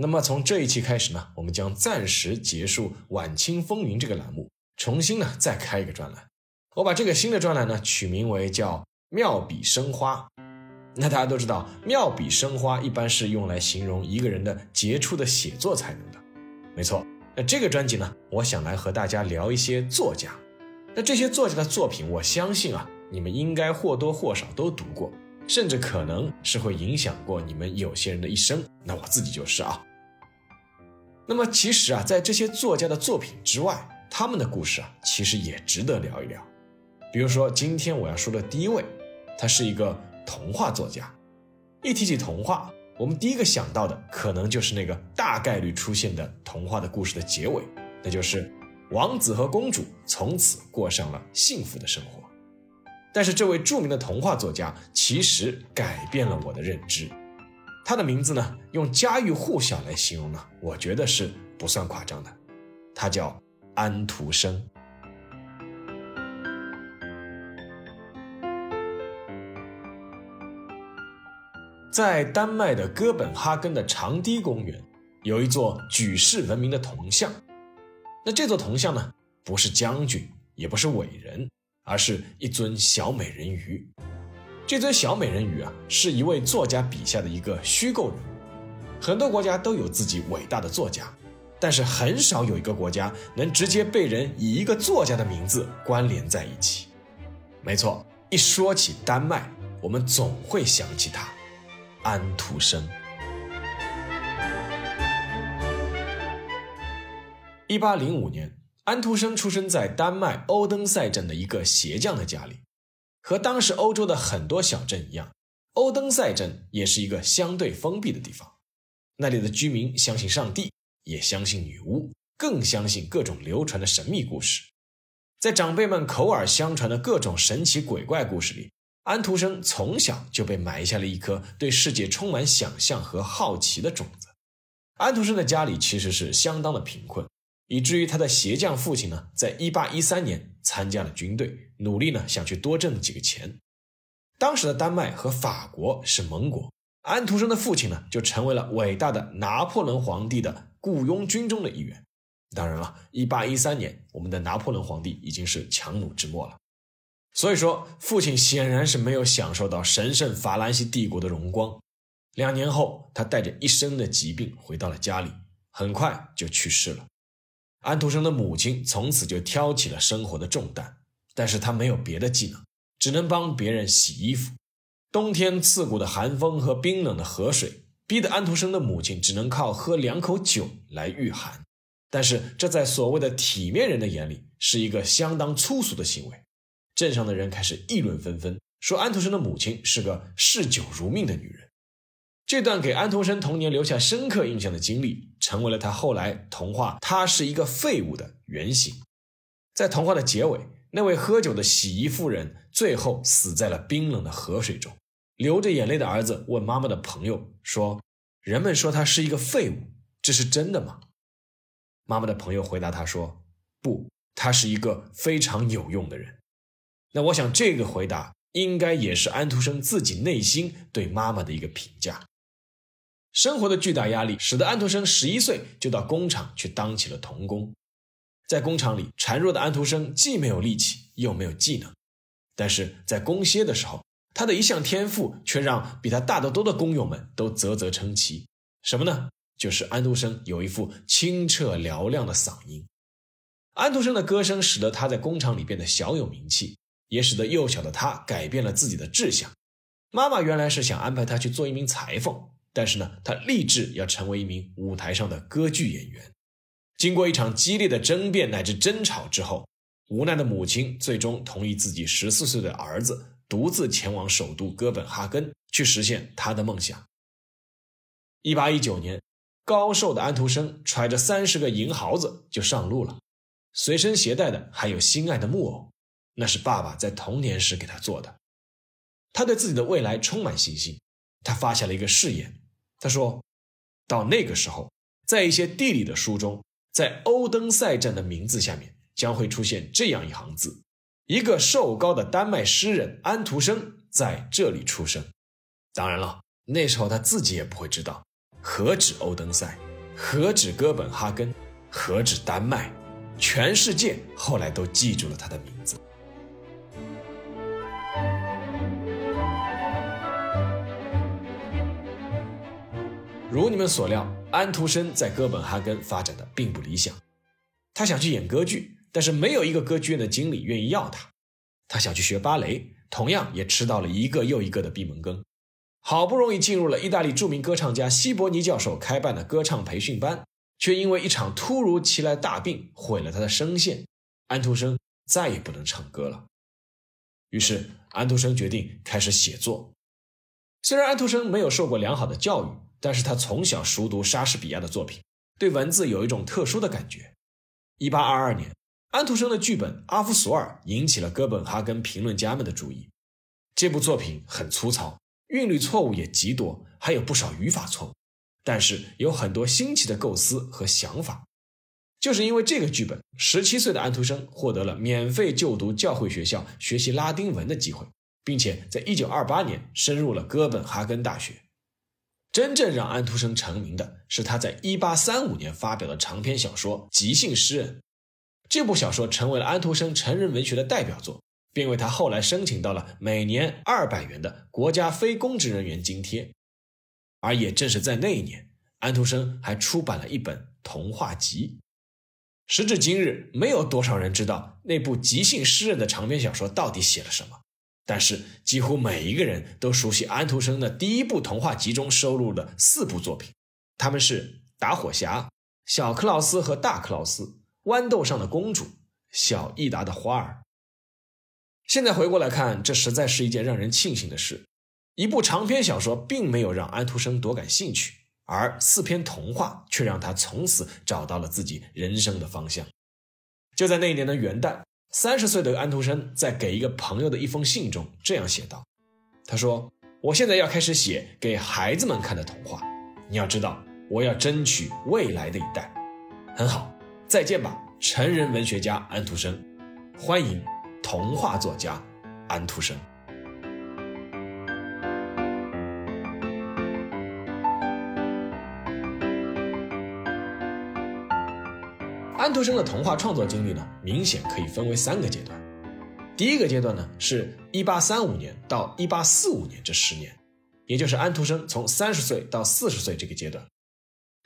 那么从这一期开始呢，我们将暂时结束晚清风云这个栏目，重新呢再开一个专栏。我把这个新的专栏呢取名为叫妙笔生花。那大家都知道，妙笔生花一般是用来形容一个人的杰出的写作才能的。没错，那这个专辑呢，我想来和大家聊一些作家。那这些作家的作品，我相信啊。你们应该或多或少都读过，甚至可能是会影响过你们有些人的一生。那我自己就是啊。那么其实啊，在这些作家的作品之外，他们的故事啊，其实也值得聊一聊。比如说，今天我要说的第一位，他是一个童话作家。一提起童话，我们第一个想到的可能就是那个大概率出现的童话的故事的结尾，那就是王子和公主从此过上了幸福的生活。但是这位著名的童话作家其实改变了我的认知，他的名字呢，用家喻户晓来形容呢，我觉得是不算夸张的，他叫安徒生。在丹麦的哥本哈根的长堤公园，有一座举世闻名的铜像，那这座铜像呢，不是将军，也不是伟人。而是一尊小美人鱼。这尊小美人鱼啊，是一位作家笔下的一个虚构人物。很多国家都有自己伟大的作家，但是很少有一个国家能直接被人以一个作家的名字关联在一起。没错，一说起丹麦，我们总会想起他——安徒生。一八零五年。安徒生出生在丹麦欧登塞镇的一个鞋匠的家里，和当时欧洲的很多小镇一样，欧登塞镇也是一个相对封闭的地方。那里的居民相信上帝，也相信女巫，更相信各种流传的神秘故事。在长辈们口耳相传的各种神奇鬼怪故事里，安徒生从小就被埋下了一颗对世界充满想象和好奇的种子。安徒生的家里其实是相当的贫困。以至于他的鞋匠父亲呢，在一八一三年参加了军队，努力呢想去多挣几个钱。当时的丹麦和法国是盟国，安徒生的父亲呢就成为了伟大的拿破仑皇帝的雇佣军中的一员。当然了，一八一三年，我们的拿破仑皇帝已经是强弩之末了，所以说父亲显然是没有享受到神圣法兰西帝国的荣光。两年后，他带着一身的疾病回到了家里，很快就去世了。安徒生的母亲从此就挑起了生活的重担，但是他没有别的技能，只能帮别人洗衣服。冬天刺骨的寒风和冰冷的河水，逼得安徒生的母亲只能靠喝两口酒来御寒。但是这在所谓的体面人的眼里，是一个相当粗俗的行为。镇上的人开始议论纷纷，说安徒生的母亲是个嗜酒如命的女人。这段给安徒生童年留下深刻印象的经历，成为了他后来童话“他是一个废物”的原型。在童话的结尾，那位喝酒的洗衣妇人最后死在了冰冷的河水中。流着眼泪的儿子问妈妈的朋友说：“人们说他是一个废物，这是真的吗？”妈妈的朋友回答他说：“不，他是一个非常有用的人。”那我想，这个回答应该也是安徒生自己内心对妈妈的一个评价。生活的巨大压力使得安徒生十一岁就到工厂去当起了童工。在工厂里，孱弱的安徒生既没有力气，又没有技能。但是在工歇的时候，他的一项天赋却让比他大得多的工友们都啧啧称奇。什么呢？就是安徒生有一副清澈嘹亮的嗓音。安徒生的歌声使得他在工厂里变得小有名气，也使得幼小的他改变了自己的志向。妈妈原来是想安排他去做一名裁缝。但是呢，他立志要成为一名舞台上的歌剧演员。经过一场激烈的争辩乃至争吵之后，无奈的母亲最终同意自己十四岁的儿子独自前往首都哥本哈根去实现他的梦想。一八一九年，高瘦的安徒生揣着三十个银毫子就上路了，随身携带的还有心爱的木偶，那是爸爸在童年时给他做的。他对自己的未来充满信心，他发下了一个誓言，他说：“到那个时候，在一些地理的书中，在欧登塞镇的名字下面将会出现这样一行字：一个瘦高的丹麦诗人安徒生在这里出生。”当然了，那时候他自己也不会知道。何止欧登塞，何止哥本哈根，何止丹麦，全世界后来都记住了他的名字。如你们所料，安徒生在哥本哈根发展的并不理想。他想去演歌剧，但是没有一个歌剧院的经理愿意要他。他想去学芭蕾，同样也吃到了一个又一个的闭门羹。好不容易进入了意大利著名歌唱家希伯尼教授开办的歌唱培训班，却因为一场突如其来的大病毁了他的声线。安徒生再也不能唱歌了。于是，安徒生决定开始写作。虽然安徒生没有受过良好的教育，但是他从小熟读莎士比亚的作品，对文字有一种特殊的感觉。1822年，安徒生的剧本《阿夫索尔》引起了哥本哈根评论家们的注意。这部作品很粗糙。韵律错误也极多，还有不少语法错误，但是有很多新奇的构思和想法。就是因为这个剧本，十七岁的安徒生获得了免费就读教会学校学习拉丁文的机会，并且在一九二八年升入了哥本哈根大学。真正让安徒生成名的是他在一八三五年发表的长篇小说《即兴诗人》，这部小说成为了安徒生成人文学的代表作。并为他后来申请到了每年二百元的国家非公职人员津贴，而也正是在那一年，安徒生还出版了一本童话集。时至今日，没有多少人知道那部即兴诗人的长篇小说到底写了什么，但是几乎每一个人都熟悉安徒生的第一部童话集中收录的四部作品，他们是《打火匣》《小克劳斯和大克劳斯》《豌豆上的公主》《小益达的花儿》。现在回过来看，这实在是一件让人庆幸的事。一部长篇小说并没有让安徒生多感兴趣，而四篇童话却让他从此找到了自己人生的方向。就在那一年的元旦，三十岁的安徒生在给一个朋友的一封信中这样写道：“他说，我现在要开始写给孩子们看的童话。你要知道，我要争取未来的一代。很好，再见吧，成人文学家安徒生，欢迎。”童话作家安徒生。安徒生的童话创作经历呢，明显可以分为三个阶段。第一个阶段呢，是一八三五年到一八四五年这十年，也就是安徒生从三十岁到四十岁这个阶段。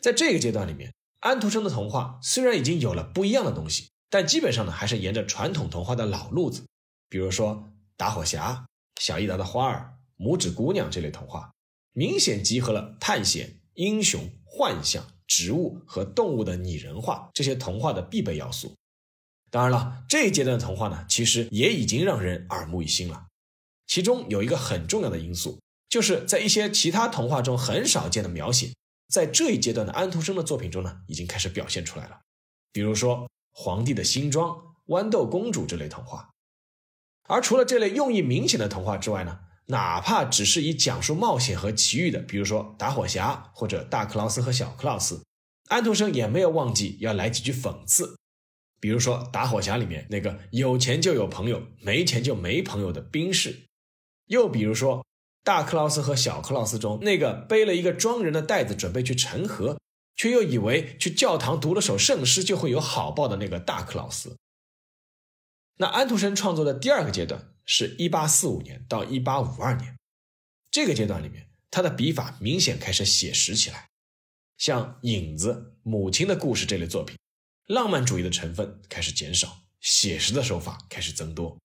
在这个阶段里面，安徒生的童话虽然已经有了不一样的东西。但基本上呢，还是沿着传统童话的老路子，比如说《打火匣》《小意达的花儿》《拇指姑娘》这类童话，明显集合了探险、英雄、幻想、植物和动物的拟人化这些童话的必备要素。当然了，这一阶段的童话呢，其实也已经让人耳目一新了。其中有一个很重要的因素，就是在一些其他童话中很少见的描写，在这一阶段的安徒生的作品中呢，已经开始表现出来了。比如说。皇帝的新装、豌豆公主这类童话，而除了这类用意明显的童话之外呢，哪怕只是以讲述冒险和奇遇的，比如说打火匣或者大克劳斯和小克劳斯，安徒生也没有忘记要来几句讽刺，比如说打火匣里面那个有钱就有朋友，没钱就没朋友的兵士，又比如说大克劳斯和小克劳斯中那个背了一个装人的袋子准备去沉河。却又以为去教堂读了首圣诗就会有好报的那个大克劳斯。那安徒生创作的第二个阶段是1845年到1852年，这个阶段里面，他的笔法明显开始写实起来，像《影子》《母亲的故事》这类作品，浪漫主义的成分开始减少，写实的手法开始增多。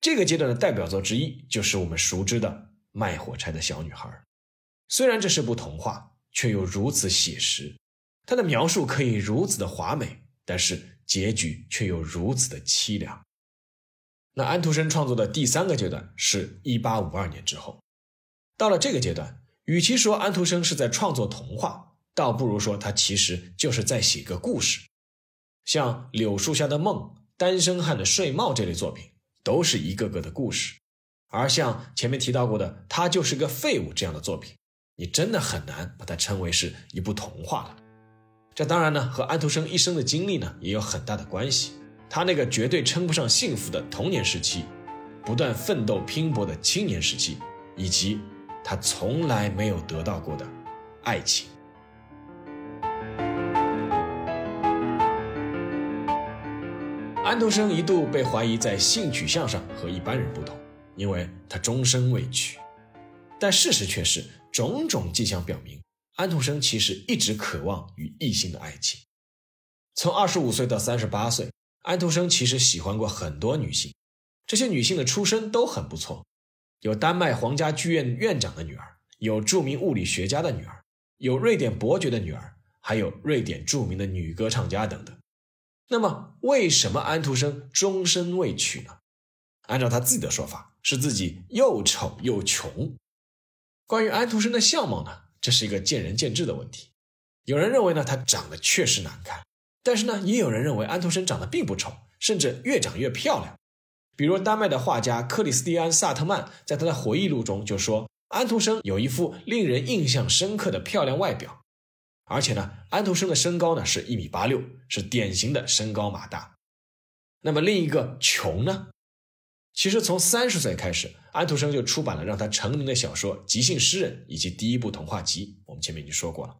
这个阶段的代表作之一就是我们熟知的《卖火柴的小女孩》，虽然这是部童话，却又如此写实。他的描述可以如此的华美，但是结局却又如此的凄凉。那安徒生创作的第三个阶段是1852年之后，到了这个阶段，与其说安徒生是在创作童话，倒不如说他其实就是在写个故事。像《柳树下的梦》《单身汉的睡帽》这类作品，都是一个个的故事。而像前面提到过的《他就是个废物》这样的作品，你真的很难把它称为是一部童话了。这当然呢，和安徒生一生的经历呢也有很大的关系。他那个绝对称不上幸福的童年时期，不断奋斗拼搏的青年时期，以及他从来没有得到过的爱情。安徒生一度被怀疑在性取向上和一般人不同，因为他终身未娶。但事实却是，种种迹象表明，安徒生其实一直渴望与异性的爱情。从二十五岁到三十八岁，安徒生其实喜欢过很多女性，这些女性的出身都很不错，有丹麦皇家剧院院长的女儿，有著名物理学家的女儿，有瑞典伯爵的女儿，还有瑞典著名的女歌唱家等等。那么，为什么安徒生终身未娶呢？按照他自己的说法，是自己又丑又穷。关于安徒生的相貌呢，这是一个见仁见智的问题。有人认为呢，他长得确实难看，但是呢，也有人认为安徒生长得并不丑，甚至越长越漂亮。比如丹麦的画家克里斯蒂安·萨特曼在他的回忆录中就说，安徒生有一副令人印象深刻的漂亮外表。而且呢，安徒生的身高呢是一米八六，是典型的身高马大。那么另一个穷呢？其实从三十岁开始，安徒生就出版了让他成名的小说《即兴诗人》以及第一部童话集。我们前面已经说过了，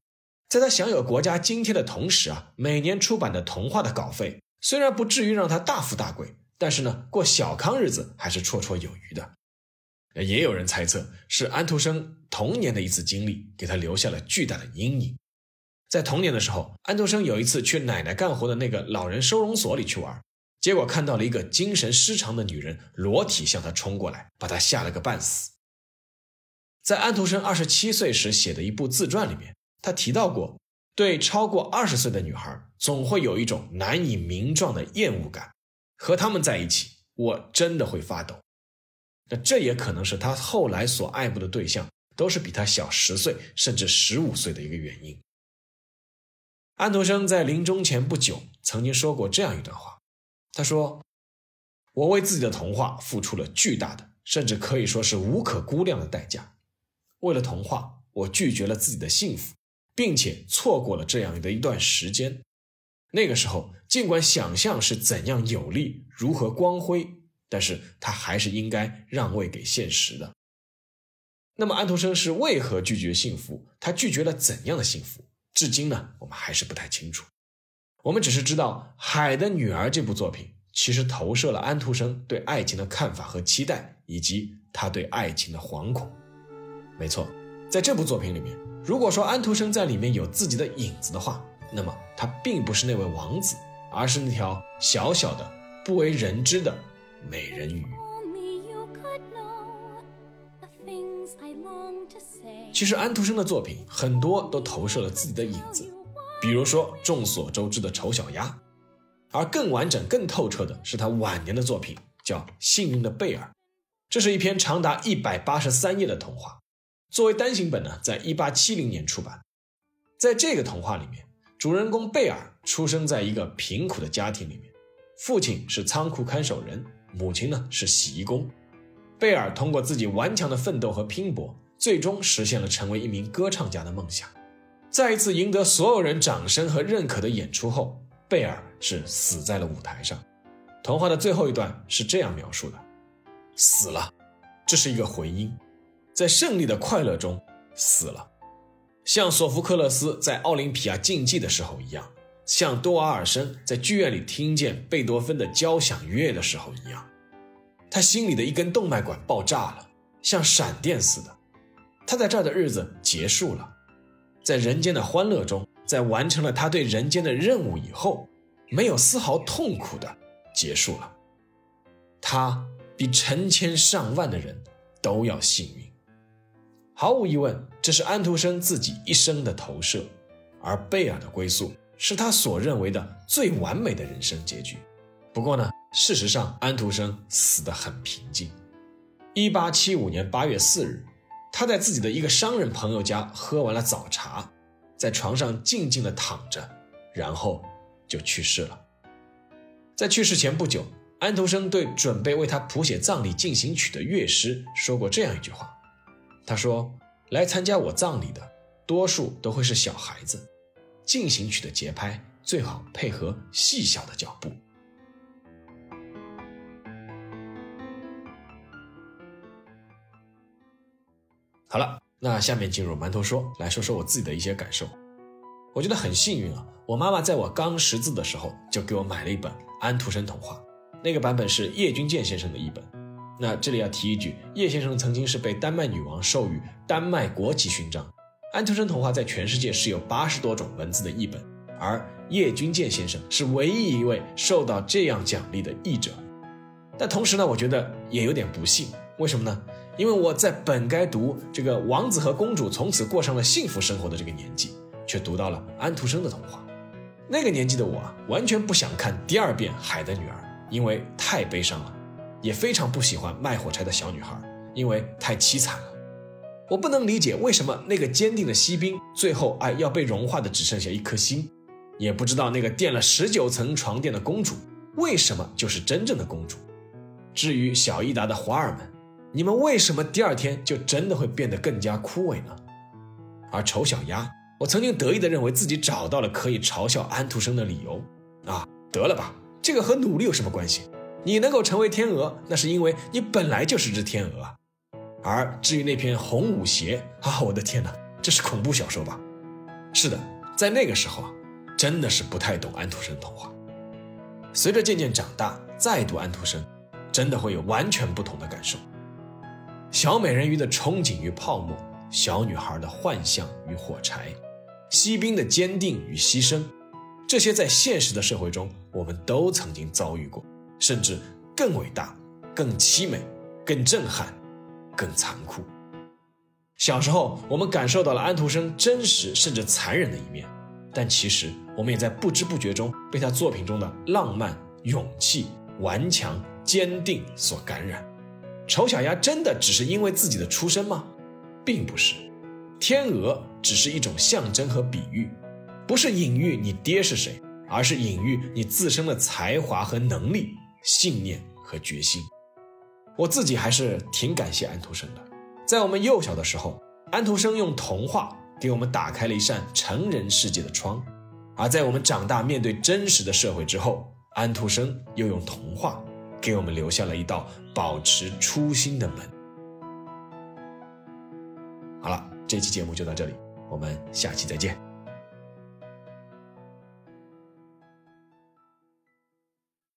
在他享有国家津贴的同时啊，每年出版的童话的稿费虽然不至于让他大富大贵，但是呢，过小康日子还是绰绰有余的。也有人猜测是安徒生童年的一次经历给他留下了巨大的阴影。在童年的时候，安徒生有一次去奶奶干活的那个老人收容所里去玩，结果看到了一个精神失常的女人裸体向他冲过来，把他吓了个半死。在安徒生二十七岁时写的一部自传里面，他提到过，对超过二十岁的女孩总会有一种难以名状的厌恶感，和他们在一起，我真的会发抖。那这也可能是他后来所爱慕的对象都是比他小十岁甚至十五岁的一个原因。安徒生在临终前不久曾经说过这样一段话，他说：“我为自己的童话付出了巨大的，甚至可以说是无可估量的代价。为了童话，我拒绝了自己的幸福，并且错过了这样的一段时间。那个时候，尽管想象是怎样有利，如何光辉，但是他还是应该让位给现实的。那么，安徒生是为何拒绝幸福？他拒绝了怎样的幸福？”至今呢，我们还是不太清楚。我们只是知道《海的女儿》这部作品其实投射了安徒生对爱情的看法和期待，以及他对爱情的惶恐。没错，在这部作品里面，如果说安徒生在里面有自己的影子的话，那么他并不是那位王子，而是那条小小的、不为人知的美人鱼。其实安徒生的作品很多都投射了自己的影子，比如说众所周知的《丑小鸭》，而更完整、更透彻的是他晚年的作品，叫《幸运的贝尔》。这是一篇长达一百八十三页的童话，作为单行本呢，在一八七零年出版。在这个童话里面，主人公贝尔出生在一个贫苦的家庭里面，父亲是仓库看守人，母亲呢是洗衣工。贝尔通过自己顽强的奋斗和拼搏。最终实现了成为一名歌唱家的梦想。在一次赢得所有人掌声和认可的演出后，贝尔是死在了舞台上。童话的最后一段是这样描述的：“死了，这是一个回音，在胜利的快乐中死了，像索福克勒斯在奥林匹亚竞技的时候一样，像多瓦尔森在剧院里听见贝多芬的交响乐的时候一样。他心里的一根动脉管爆炸了，像闪电似的。”他在这儿的日子结束了，在人间的欢乐中，在完成了他对人间的任务以后，没有丝毫痛苦的结束了。他比成千上万的人都要幸运。毫无疑问，这是安徒生自己一生的投射，而贝尔的归宿是他所认为的最完美的人生结局。不过呢，事实上，安徒生死得很平静。一八七五年八月四日。他在自己的一个商人朋友家喝完了早茶，在床上静静地躺着，然后就去世了。在去世前不久，安徒生对准备为他谱写葬礼进行曲的乐师说过这样一句话：“他说，来参加我葬礼的多数都会是小孩子，进行曲的节拍最好配合细小的脚步。”好了，那下面进入馒头说，来说说我自己的一些感受。我觉得很幸运啊，我妈妈在我刚识字的时候就给我买了一本安徒生童话，那个版本是叶君健先生的译本。那这里要提一句，叶先生曾经是被丹麦女王授予丹麦国旗勋章。安徒生童话在全世界是有八十多种文字的译本，而叶君健先生是唯一一位受到这样奖励的译者。但同时呢，我觉得也有点不幸，为什么呢？因为我在本该读这个王子和公主从此过上了幸福生活的这个年纪，却读到了安徒生的童话。那个年纪的我啊，完全不想看第二遍《海的女儿》，因为太悲伤了；也非常不喜欢卖火柴的小女孩，因为太凄惨了。我不能理解为什么那个坚定的锡兵最后哎要被融化的只剩下一颗心，也不知道那个垫了十九层床垫的公主为什么就是真正的公主。至于小益达的花儿们。你们为什么第二天就真的会变得更加枯萎呢？而丑小鸭，我曾经得意地认为自己找到了可以嘲笑安徒生的理由啊！得了吧，这个和努力有什么关系？你能够成为天鹅，那是因为你本来就是只天鹅。而至于那篇《红舞鞋》啊，我的天哪，这是恐怖小说吧？是的，在那个时候啊，真的是不太懂安徒生童话。随着渐渐长大，再读安徒生，真的会有完全不同的感受。小美人鱼的憧憬与泡沫，小女孩的幻象与火柴，锡兵的坚定与牺牲，这些在现实的社会中我们都曾经遭遇过，甚至更伟大、更凄美、更震撼、更残酷。小时候，我们感受到了安徒生真实甚至残忍的一面，但其实我们也在不知不觉中被他作品中的浪漫、勇气、顽强、坚定所感染。丑小鸭真的只是因为自己的出身吗？并不是，天鹅只是一种象征和比喻，不是隐喻你爹是谁，而是隐喻你自身的才华和能力、信念和决心。我自己还是挺感谢安徒生的，在我们幼小的时候，安徒生用童话给我们打开了一扇成人世界的窗，而在我们长大面对真实的社会之后，安徒生又用童话。给我们留下了一道保持初心的门。好了，这期节目就到这里，我们下期再见。